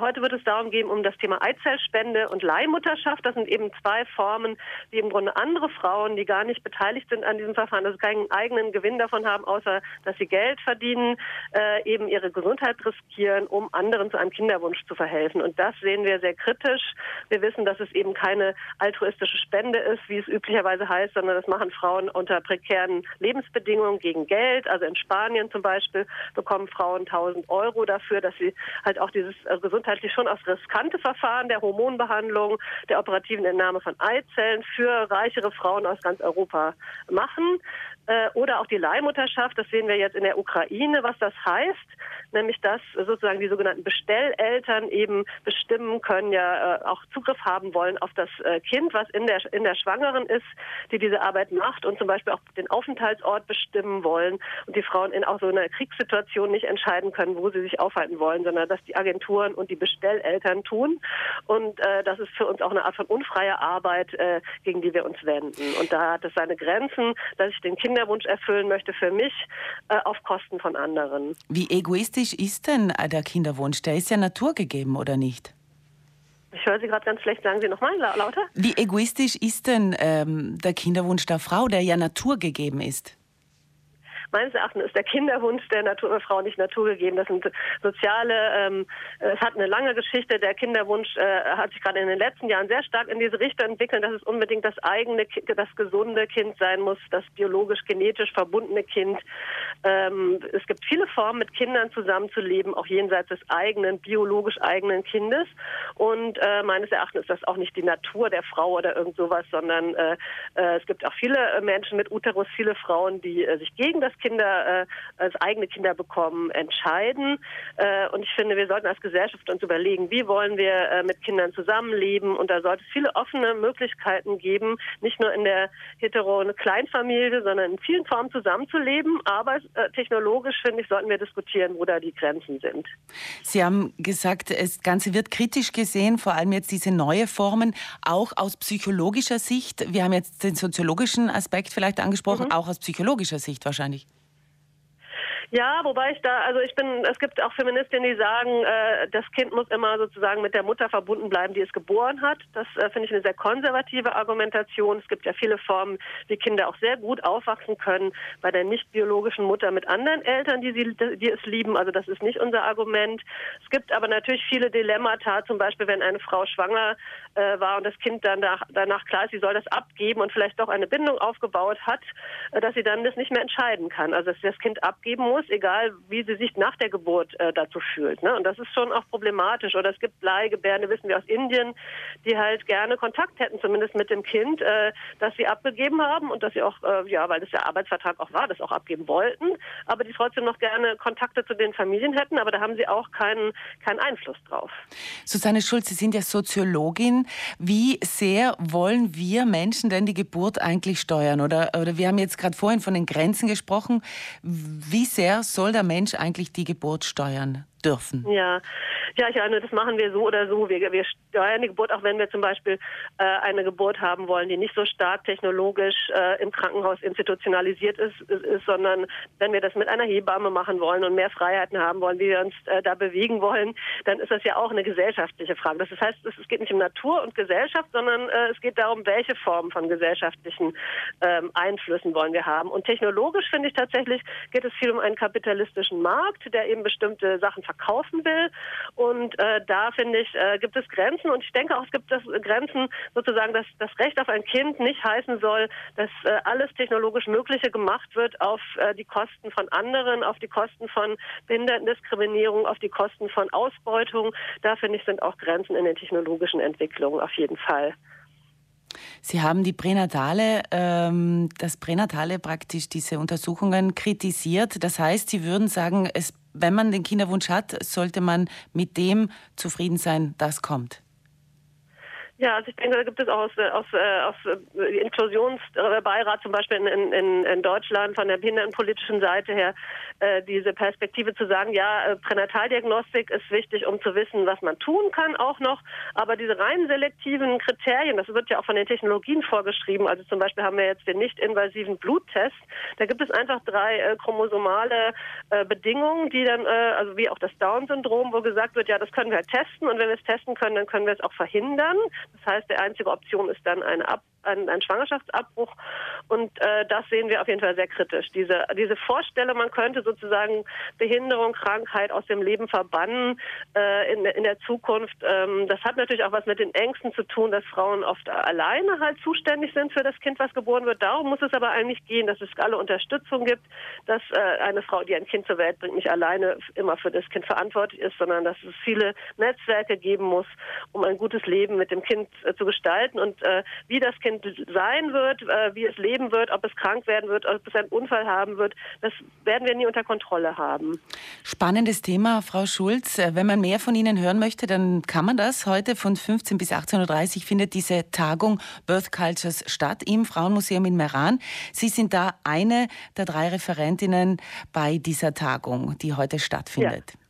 Heute wird es darum gehen, um das Thema Eizellspende und Leihmutterschaft. Das sind eben zwei Formen, die im Grunde andere Frauen, die gar nicht beteiligt sind an diesem Verfahren, also keinen eigenen Gewinn davon haben, außer dass sie Geld verdienen, äh, eben ihre Gesundheit riskieren, um anderen zu einem Kinderwunsch zu verhelfen. Und das sehen wir sehr kritisch. Wir wissen, dass es eben keine altruistische Spende ist, wie es üblicherweise heißt, sondern das machen Frauen unter prekären Lebensbedingungen gegen Geld. Also in Spanien zum Beispiel bekommen Frauen 1000 Euro dafür, dass sie halt auch dieses äh, gesundheitlich schon als riskante Verfahren der Hormonbehandlung, der operativen Entnahme von Eizellen für reichere Frauen aus ganz Europa machen. Äh, oder auch die Leihmutterschaft, das sehen wir jetzt in der Ukraine, was das heißt, nämlich dass sozusagen die sogenannten Bestelleltern eben bestimmen können, ja äh, auch Zugriff haben wollen auf das äh, Kind, was in der, in der Schwangeren ist, die diese Arbeit macht und zum Beispiel auch den Aufenthaltsort bestimmen wollen und die Frauen in auch so einer Kriegssituation nicht entscheiden können, wo sie sich aufhalten wollen, sondern dass die Agenturen und die Bestelleltern tun. Und äh, das ist für uns auch eine Art von unfreier Arbeit, äh, gegen die wir uns wenden. Und da hat es seine Grenzen, dass ich den Kinderwunsch erfüllen möchte für mich äh, auf Kosten von anderen. Wie egoistisch ist denn der Kinderwunsch? Der ist ja naturgegeben, oder nicht? Ich höre Sie gerade ganz schlecht. Sagen Sie nochmal lauter. Wie egoistisch ist denn ähm, der Kinderwunsch der Frau, der ja naturgegeben ist? Meines Erachtens ist der Kinderwunsch der Natur, Frau nicht naturgegeben. Das sind soziale, ähm, es hat eine lange Geschichte. Der Kinderwunsch äh, hat sich gerade in den letzten Jahren sehr stark in diese Richtung entwickelt, dass es unbedingt das eigene, das gesunde Kind sein muss, das biologisch, genetisch verbundene Kind. Ähm, es gibt viele Formen, mit Kindern zusammenzuleben, auch jenseits des eigenen, biologisch eigenen Kindes. Und äh, meines Erachtens ist das auch nicht die Natur der Frau oder irgend sowas, sondern äh, äh es gibt auch viele Menschen mit Uterus, viele Frauen, die äh, sich gegen das Kinder äh, als eigene Kinder bekommen, entscheiden. Äh, und ich finde, wir sollten als Gesellschaft uns überlegen, wie wollen wir äh, mit Kindern zusammenleben. Und da sollte es viele offene Möglichkeiten geben, nicht nur in der hetero- Kleinfamilie, sondern in vielen Formen zusammenzuleben. Aber technologisch, finde ich, sollten wir diskutieren, wo da die Grenzen sind. Sie haben gesagt, das Ganze wird kritisch gesehen, vor allem jetzt diese neue Formen, auch aus psychologischer Sicht. Wir haben jetzt den soziologischen Aspekt vielleicht angesprochen, mhm. auch aus psychologischer Sicht wahrscheinlich. Ja, wobei ich da, also ich bin, es gibt auch Feministinnen, die sagen, äh, das Kind muss immer sozusagen mit der Mutter verbunden bleiben, die es geboren hat. Das äh, finde ich eine sehr konservative Argumentation. Es gibt ja viele Formen, wie Kinder auch sehr gut aufwachsen können bei der nicht biologischen Mutter mit anderen Eltern, die, sie, die es lieben. Also das ist nicht unser Argument. Es gibt aber natürlich viele Dilemmata, zum Beispiel wenn eine Frau schwanger äh, war und das Kind danach, danach klar ist, sie soll das abgeben und vielleicht doch eine Bindung aufgebaut hat, äh, dass sie dann das nicht mehr entscheiden kann. Also dass sie das Kind abgeben muss ist, egal wie sie sich nach der Geburt äh, dazu fühlt. Ne? Und das ist schon auch problematisch. Oder es gibt Leihgebärende, wissen wir aus Indien, die halt gerne Kontakt hätten, zumindest mit dem Kind, äh, das sie abgegeben haben und dass sie auch, äh, ja, weil das der Arbeitsvertrag auch war, das auch abgeben wollten, aber die trotzdem noch gerne Kontakte zu den Familien hätten, aber da haben sie auch keinen, keinen Einfluss drauf. Susanne Schulz, Sie sind ja Soziologin. Wie sehr wollen wir Menschen denn die Geburt eigentlich steuern? Oder, oder wir haben jetzt gerade vorhin von den Grenzen gesprochen. Wie sehr wer soll der Mensch eigentlich die Geburt steuern? Dürfen. Ja, ja, ich meine, das machen wir so oder so. Wir, wir steuern die Geburt, auch wenn wir zum Beispiel äh, eine Geburt haben wollen, die nicht so stark technologisch äh, im Krankenhaus institutionalisiert ist, ist, ist, sondern wenn wir das mit einer Hebamme machen wollen und mehr Freiheiten haben wollen, wie wir uns äh, da bewegen wollen, dann ist das ja auch eine gesellschaftliche Frage. Das heißt, es geht nicht um Natur und Gesellschaft, sondern äh, es geht darum, welche Formen von gesellschaftlichen ähm, Einflüssen wollen wir haben. Und technologisch finde ich tatsächlich geht es viel um einen kapitalistischen Markt, der eben bestimmte Sachen verkaufen will. Und äh, da finde ich, äh, gibt es Grenzen. Und ich denke auch, es gibt das Grenzen sozusagen, dass das Recht auf ein Kind nicht heißen soll, dass äh, alles technologisch Mögliche gemacht wird auf äh, die Kosten von anderen, auf die Kosten von Behindertendiskriminierung, auf die Kosten von Ausbeutung. Da finde ich, sind auch Grenzen in den technologischen Entwicklungen auf jeden Fall. Sie haben die Pränatale, ähm, das Pränatale praktisch diese Untersuchungen kritisiert. Das heißt, Sie würden sagen, es wenn man den Kinderwunsch hat, sollte man mit dem zufrieden sein, das kommt. Ja, also ich denke, da gibt es auch aus, aus, äh, aus äh, Inklusionsbeirat zum Beispiel in, in, in Deutschland von der behindertenpolitischen Seite her äh, diese Perspektive zu sagen, ja, äh, Pränataldiagnostik ist wichtig, um zu wissen, was man tun kann auch noch, aber diese rein selektiven Kriterien, das wird ja auch von den Technologien vorgeschrieben, also zum Beispiel haben wir jetzt den nicht-invasiven Bluttest, da gibt es einfach drei äh, chromosomale äh, Bedingungen, die dann, also wie auch das Down-Syndrom, wo gesagt wird, ja, das können wir halt testen. Und wenn wir es testen können, dann können wir es auch verhindern. Das heißt, die einzige Option ist dann eine Ab ein, ein Schwangerschaftsabbruch. Und äh, das sehen wir auf jeden Fall sehr kritisch. Diese, diese Vorstellung, man könnte sozusagen Behinderung, Krankheit aus dem Leben verbannen äh, in, in der Zukunft, ähm, das hat natürlich auch was mit den Ängsten zu tun, dass Frauen oft alleine halt zuständig sind für das Kind, was geboren wird. Darum muss es aber eigentlich gehen, dass es alle Unterstützung gibt, dass äh, eine Frau, die ein Kind zur Welt bringt, nicht alleine immer für das Kind verantwortlich ist, sondern dass es viele Netzwerke geben muss, um ein gutes Leben mit dem Kind äh, zu gestalten. Und äh, wie das Kind Kind sein wird, äh, wie es leben wird, ob es krank werden wird, ob es einen Unfall haben wird, das werden wir nie unter Kontrolle haben. Spannendes Thema, Frau Schulz. Äh, wenn man mehr von Ihnen hören möchte, dann kann man das. Heute von 15 bis 18.30 Uhr findet diese Tagung Birth Cultures statt im Frauenmuseum in Meran. Sie sind da eine der drei Referentinnen bei dieser Tagung, die heute stattfindet. Ja.